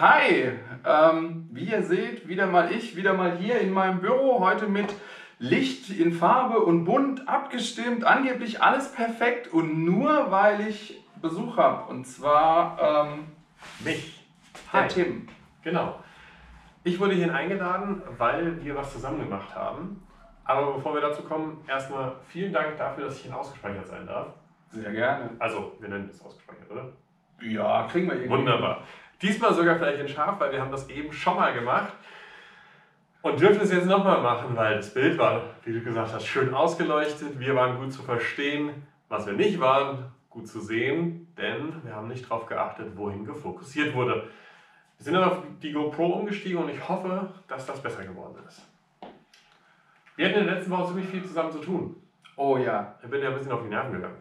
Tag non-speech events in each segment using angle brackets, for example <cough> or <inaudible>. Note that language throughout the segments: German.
Hi, ähm, wie ihr seht, wieder mal ich, wieder mal hier in meinem Büro, heute mit Licht in Farbe und bunt abgestimmt, angeblich alles perfekt und nur weil ich Besuch habe und zwar ähm, Mich. der Hi. Tim. Genau. Ich wurde hierhin eingeladen, weil wir was zusammen gemacht haben. Aber bevor wir dazu kommen, erstmal vielen Dank dafür, dass ich hier ausgespeichert sein darf. Sehr gerne. Also, wir nennen es ausgespeichert, oder? Ja, kriegen wir irgendwie. Wunderbar. Diesmal sogar vielleicht in scharf, weil wir haben das eben schon mal gemacht. Und dürfen es jetzt nochmal machen, weil das Bild war, wie du gesagt hast, schön ausgeleuchtet. Wir waren gut zu verstehen. Was wir nicht waren, gut zu sehen, denn wir haben nicht darauf geachtet, wohin gefokussiert wurde. Wir sind dann auf die GoPro umgestiegen und ich hoffe, dass das besser geworden ist. Wir hatten in der letzten Woche ziemlich viel zusammen zu tun. Oh ja, Ich bin ja ein bisschen auf die Nerven gegangen.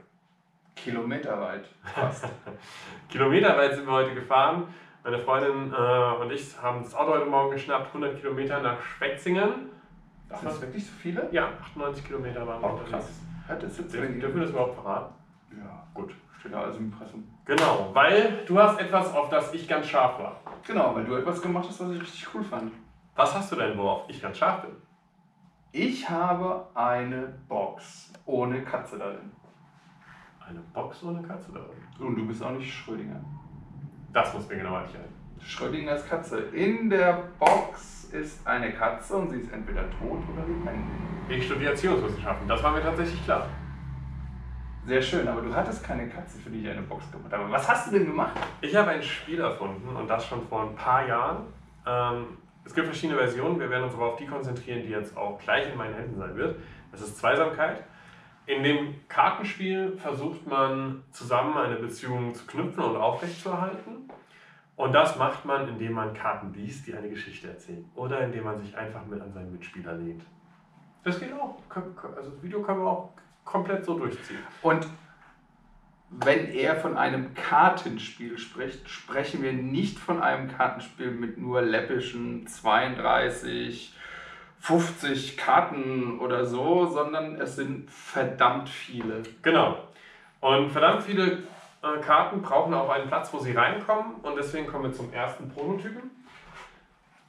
kilometerweit. Fast. <laughs> Kilometerweit sind wir heute gefahren. Meine Freundin äh, und ich haben das Auto heute Morgen geschnappt, 100 Kilometer nach Schwetzingen. Sind das wirklich so viele? Ja, 98 Kilometer waren wir Oh, unterwegs. das jetzt Dürfen wir das überhaupt verraten? Ja, Gut. steht da also im Impressum. Genau, weil du hast etwas, auf das ich ganz scharf war. Genau, weil du etwas gemacht hast, was ich richtig cool fand. Was hast du denn, worauf ich ganz scharf bin? Ich habe eine Box ohne Katze darin. Eine Box ohne Katze da drin. Und du bist auch nicht Schrödinger. Das muss mir genau erklären. Schrödingers Katze. In der Box ist eine Katze und sie ist entweder tot oder lebendig. Ich studiere Erziehungswissenschaften, das war mir tatsächlich klar. Sehr schön, aber du hattest keine Katze, für die ich eine Box gemacht habe. Was hast du denn gemacht? Ich habe ein Spiel erfunden und das schon vor ein paar Jahren. Ähm, es gibt verschiedene Versionen. Wir werden uns aber auf die konzentrieren, die jetzt auch gleich in meinen Händen sein wird. Das ist Zweisamkeit. In dem Kartenspiel versucht man zusammen eine Beziehung zu knüpfen und aufrechtzuerhalten. Und das macht man, indem man Karten liest, die eine Geschichte erzählen. Oder indem man sich einfach mit an seinen Mitspieler lehnt. Das geht auch. Also das Video können wir auch komplett so durchziehen. Und wenn er von einem Kartenspiel spricht, sprechen wir nicht von einem Kartenspiel mit nur läppischen 32, 50 Karten oder so, sondern es sind verdammt viele. Genau. Und verdammt viele äh, Karten brauchen auch einen Platz, wo sie reinkommen. Und deswegen kommen wir zum ersten Prototypen.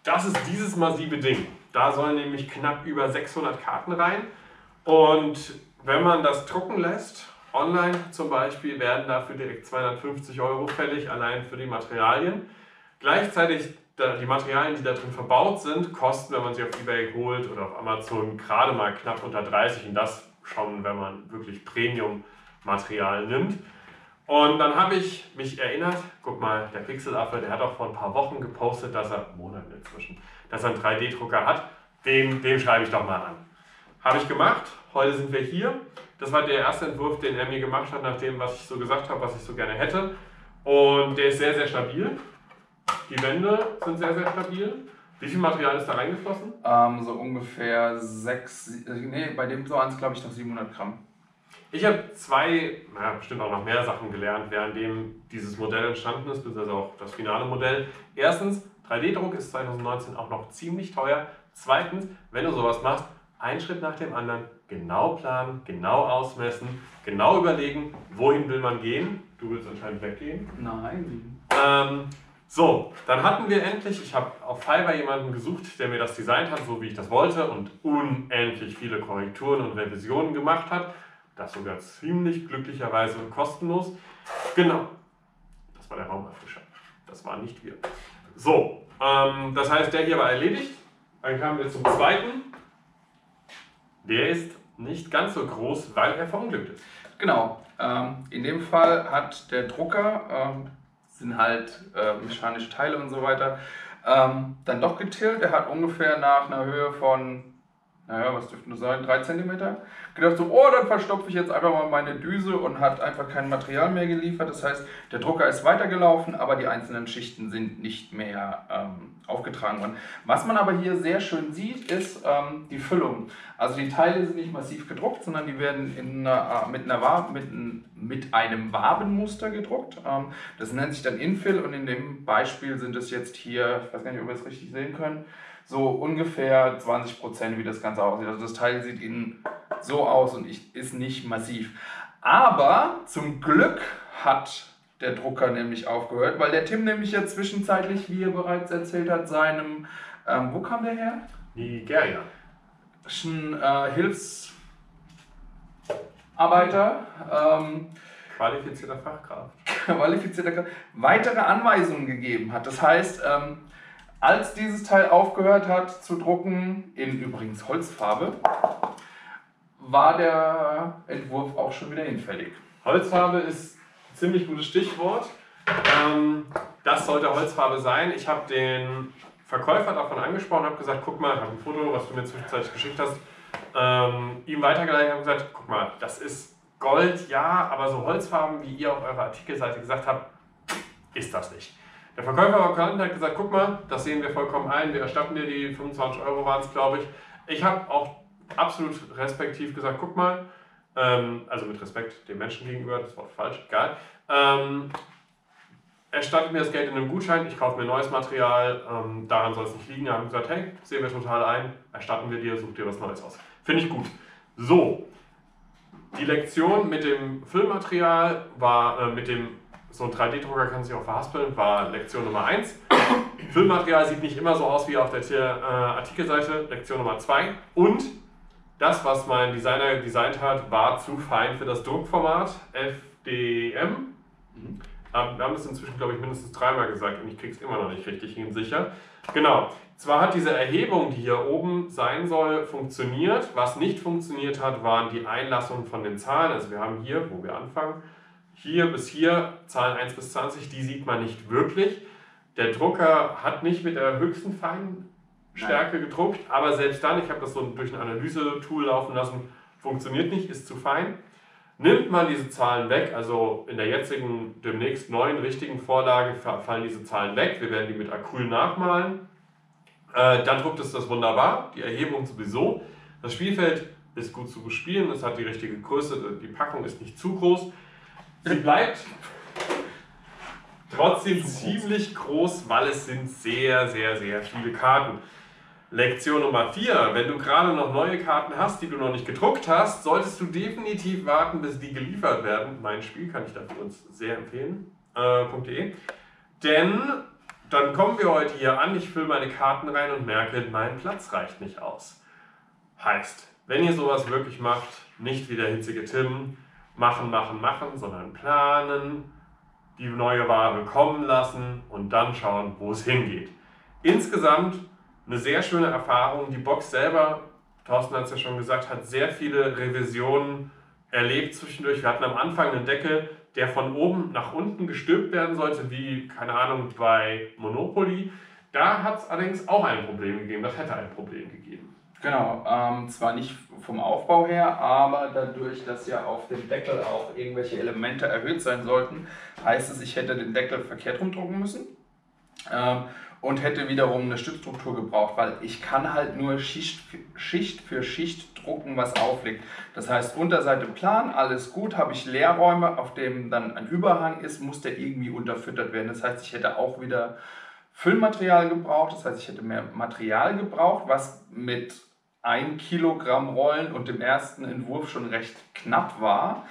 Das ist dieses massive Ding. Da sollen nämlich knapp über 600 Karten rein. Und wenn man das drucken lässt, online zum Beispiel, werden dafür direkt 250 Euro fällig, allein für die Materialien. Gleichzeitig die Materialien, die da drin verbaut sind, kosten, wenn man sie auf Ebay holt oder auf Amazon, gerade mal knapp unter 30 und das schon, wenn man wirklich Premium-Material nimmt. Und dann habe ich mich erinnert, guck mal, der Pixelaffe, der hat auch vor ein paar Wochen gepostet, dass er, Monaten inzwischen, dass er einen 3D-Drucker hat. Den, den schreibe ich doch mal an. Habe ich gemacht, heute sind wir hier. Das war der erste Entwurf, den er mir gemacht hat, nach dem, was ich so gesagt habe, was ich so gerne hätte. Und der ist sehr, sehr stabil. Die Wände sind sehr, sehr stabil. Wie viel Material ist da reingeflossen? Ähm, so ungefähr 6, nee, bei dem so eins glaube ich noch 700 Gramm. Ich habe zwei, naja, bestimmt auch noch mehr Sachen gelernt, währenddem dieses Modell entstanden ist, beziehungsweise auch das finale Modell. Erstens, 3D-Druck ist 2019 auch noch ziemlich teuer. Zweitens, wenn du sowas machst, einen Schritt nach dem anderen, genau planen, genau ausmessen, genau überlegen, wohin will man gehen. Du willst anscheinend weggehen. Nein. Ähm, so, dann hatten wir endlich, ich habe auf Fiverr jemanden gesucht, der mir das designt hat, so wie ich das wollte und unendlich viele Korrekturen und Revisionen gemacht hat. Das sogar ziemlich glücklicherweise kostenlos. Genau, das war der Raumerfrischer. Das waren nicht wir. So, ähm, das heißt, der hier war erledigt. Dann kamen wir zum zweiten. Der ist nicht ganz so groß, weil er verunglückt ist. Genau. Ähm, in dem Fall hat der Drucker, ähm, sind halt äh, mechanische Teile und so weiter, ähm, dann doch getillt. Er hat ungefähr nach einer Höhe von, naja, was dürfte nur sein, 3 cm, gedacht so, oh, dann verstopfe ich jetzt einfach mal meine Düse und hat einfach kein Material mehr geliefert. Das heißt, der Drucker ist weitergelaufen, aber die einzelnen Schichten sind nicht mehr ähm, aufgetragen worden. Was man aber hier sehr schön sieht, ist ähm, die Füllung. Also die Teile sind nicht massiv gedruckt, sondern die werden in einer, mit, einer Wabe, mit, ein, mit einem Wabenmuster gedruckt. Ähm, das nennt sich dann Infill und in dem Beispiel sind es jetzt hier, ich weiß gar nicht, ob wir es richtig sehen können, so ungefähr 20%, wie das Ganze aussieht. Also das Teil sieht innen so aus und ich, ist nicht massiv. Aber zum Glück hat der Drucker nämlich aufgehört, weil der Tim nämlich ja zwischenzeitlich, wie er bereits erzählt hat, seinem, ähm, wo kam der her? Nigeria. Äh, Hilfsarbeiter. Ähm, Qualifizierter Fachkraft. <laughs> qualifizierter Kraft, weitere Anweisungen gegeben hat. Das heißt, ähm, als dieses Teil aufgehört hat zu drucken, in übrigens Holzfarbe, war der Entwurf auch schon wieder hinfällig. Holzfarbe ist ein ziemlich gutes Stichwort. Ähm, das sollte Holzfarbe sein. Ich habe den Verkäufer davon angesprochen, habe gesagt, guck mal, ich habe ein Foto, was du mir zwischenzeitlich geschickt hast, ähm, ihm weitergeleitet und gesagt, guck mal, das ist Gold, ja, aber so Holzfarben, wie ihr auf eurer Artikelseite gesagt habt, ist das nicht. Der Verkäufer war und hat gesagt, guck mal, das sehen wir vollkommen ein, wir erstatten dir die 25 Euro waren es, glaube ich. Ich habe auch absolut respektiv gesagt, guck mal, ähm, also mit Respekt dem Menschen gegenüber, das war falsch, egal. Ähm, erstattet mir das Geld in einem Gutschein, ich kaufe mir neues Material, ähm, daran soll es nicht liegen. Wir haben gesagt, hey, sehen wir total ein, erstatten wir dir, such dir was Neues aus. Finde ich gut. So, die Lektion mit dem Füllmaterial war, äh, mit dem, so ein 3D-Drucker kann sich auch verhaspeln, war Lektion Nummer 1. <coughs> Füllmaterial sieht nicht immer so aus wie auf der äh, Artikelseite, Lektion Nummer 2. Und das, was mein Designer designt hat, war zu fein für das Druckformat FDM. Mhm. Wir haben es inzwischen, glaube ich, mindestens dreimal gesagt und ich kriege es immer noch nicht richtig hin sicher. Genau. Zwar hat diese Erhebung, die hier oben sein soll, funktioniert. Was nicht funktioniert hat, waren die Einlassungen von den Zahlen. Also wir haben hier, wo wir anfangen, hier bis hier Zahlen 1 bis 20, die sieht man nicht wirklich. Der Drucker hat nicht mit der höchsten Feinstärke Nein. gedruckt, aber selbst dann, ich habe das so durch ein Analyse-Tool laufen lassen, funktioniert nicht, ist zu fein. Nimmt man diese Zahlen weg, also in der jetzigen, demnächst neuen richtigen Vorlage fallen diese Zahlen weg, wir werden die mit Acryl nachmalen, äh, dann druckt es das wunderbar, die Erhebung sowieso. Das Spielfeld ist gut zu bespielen, es hat die richtige Größe, die Packung ist nicht zu groß. Sie bleibt trotzdem ziemlich groß, weil es sind sehr, sehr, sehr viele Karten. Lektion Nummer 4. Wenn du gerade noch neue Karten hast, die du noch nicht gedruckt hast, solltest du definitiv warten, bis die geliefert werden. Mein Spiel kann ich dafür uns sehr empfehlen. Äh, Denn dann kommen wir heute hier an, ich fülle meine Karten rein und merke, mein Platz reicht nicht aus. Heißt, wenn ihr sowas wirklich macht, nicht wie der hitzige Tim, machen, machen, machen, sondern planen, die neue Ware kommen lassen und dann schauen, wo es hingeht. Insgesamt eine sehr schöne Erfahrung. Die Box selber, Thorsten hat es ja schon gesagt, hat sehr viele Revisionen erlebt zwischendurch. Wir hatten am Anfang einen Deckel, der von oben nach unten gestülpt werden sollte, wie, keine Ahnung, bei Monopoly. Da hat es allerdings auch ein Problem gegeben. Das hätte ein Problem gegeben. Genau, ähm, zwar nicht vom Aufbau her, aber dadurch, dass ja auf dem Deckel auch irgendwelche Elemente erhöht sein sollten, heißt es, ich hätte den Deckel verkehrt rumdrucken müssen. Ähm, und hätte wiederum eine Stützstruktur gebraucht, weil ich kann halt nur Schicht, Schicht für Schicht drucken, was aufliegt. Das heißt, Unterseite plan, alles gut, habe ich Leerräume, auf dem dann ein Überhang ist, muss der irgendwie unterfüttert werden. Das heißt, ich hätte auch wieder Füllmaterial gebraucht, das heißt, ich hätte mehr Material gebraucht, was mit 1 Kilogramm Rollen und dem ersten Entwurf schon recht knapp war.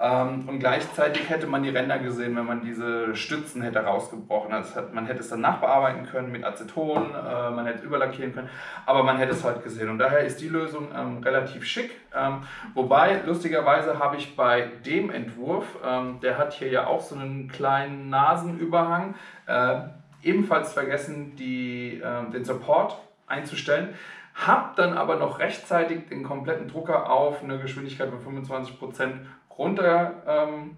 Ähm, und gleichzeitig hätte man die Ränder gesehen, wenn man diese Stützen hätte rausgebrochen. Also man hätte es dann nachbearbeiten können mit Aceton, äh, man hätte es überlackieren können, aber man hätte es halt gesehen. Und daher ist die Lösung ähm, relativ schick. Ähm, wobei, lustigerweise habe ich bei dem Entwurf, der hat hier ja auch so einen kleinen Nasenüberhang, äh, ebenfalls vergessen, die, äh, den Support einzustellen. Hab dann aber noch rechtzeitig den kompletten Drucker auf eine Geschwindigkeit von 25% runter ähm,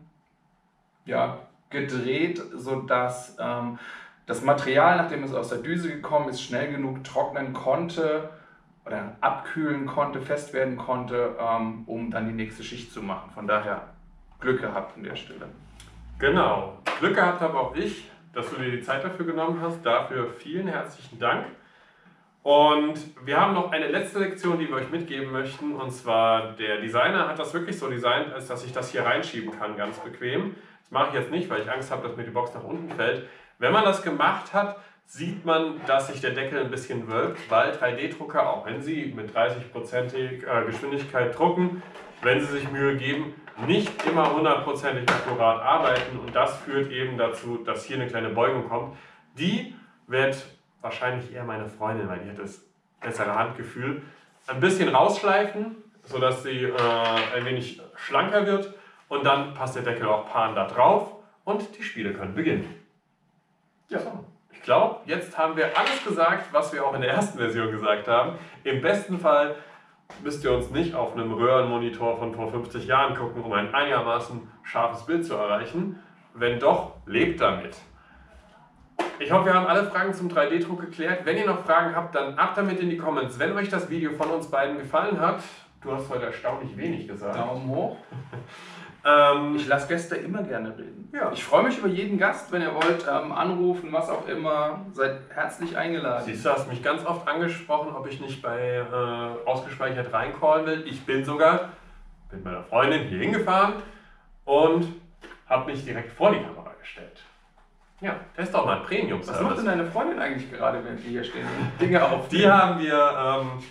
ja, gedreht, sodass ähm, das Material, nachdem es aus der Düse gekommen ist, schnell genug trocknen konnte oder abkühlen konnte, fest werden konnte, ähm, um dann die nächste Schicht zu machen. Von daher Glück gehabt an der Stelle. Genau, Glück gehabt habe auch ich, dass du dir die Zeit dafür genommen hast. Dafür vielen herzlichen Dank. Und wir haben noch eine letzte Lektion, die wir euch mitgeben möchten. Und zwar, der Designer hat das wirklich so designt, als dass ich das hier reinschieben kann, ganz bequem. Das mache ich jetzt nicht, weil ich Angst habe, dass mir die Box nach unten fällt. Wenn man das gemacht hat, sieht man, dass sich der Deckel ein bisschen wölbt, weil 3D-Drucker, auch wenn sie mit 30% äh, Geschwindigkeit drucken, wenn sie sich Mühe geben, nicht immer hundertprozentig akkurat arbeiten und das führt eben dazu, dass hier eine kleine Beugung kommt. Die wird wahrscheinlich eher meine Freundin, weil die hat das bessere Handgefühl, ein bisschen rausschleifen, sodass sie äh, ein wenig schlanker wird und dann passt der Deckel auch pan da drauf und die Spiele können beginnen. Ja. Ich glaube, jetzt haben wir alles gesagt, was wir auch in der ersten Version gesagt haben. Im besten Fall müsst ihr uns nicht auf einem Röhrenmonitor von vor 50 Jahren gucken, um ein einigermaßen scharfes Bild zu erreichen. Wenn doch, lebt damit. Ich hoffe, wir haben alle Fragen zum 3D-Druck geklärt. Wenn ihr noch Fragen habt, dann ab damit in die Comments. Wenn euch das Video von uns beiden gefallen hat, du hast heute erstaunlich wenig gesagt. Daumen hoch. Ähm, Ich lasse Gäste immer gerne reden. Ja. Ich freue mich über jeden Gast, wenn ihr wollt, ähm, anrufen, was auch immer. Seid herzlich eingeladen. Siehst du, hast mich ganz oft angesprochen, ob ich nicht bei äh, ausgespeichert reincallen will. Ich bin sogar mit meiner Freundin hier hingefahren und habe mich direkt vor die Kamera. Ja, das ist doch mal ein Was macht denn deine Freundin eigentlich gerade, während wir hier stehen und Dinge auf? Die <laughs> haben wir, ähm,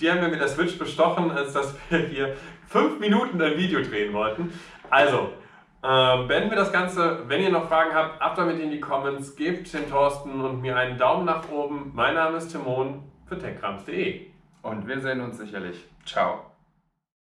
die haben wir mit der Switch bestochen, als dass wir hier fünf Minuten ein Video drehen wollten. Also, ähm, beenden wir das Ganze. Wenn ihr noch Fragen habt, ab damit in die Comments. Gebt dem Thorsten und mir einen Daumen nach oben. Mein Name ist Timon für techcrams.de. Und wir sehen uns sicherlich. Ciao.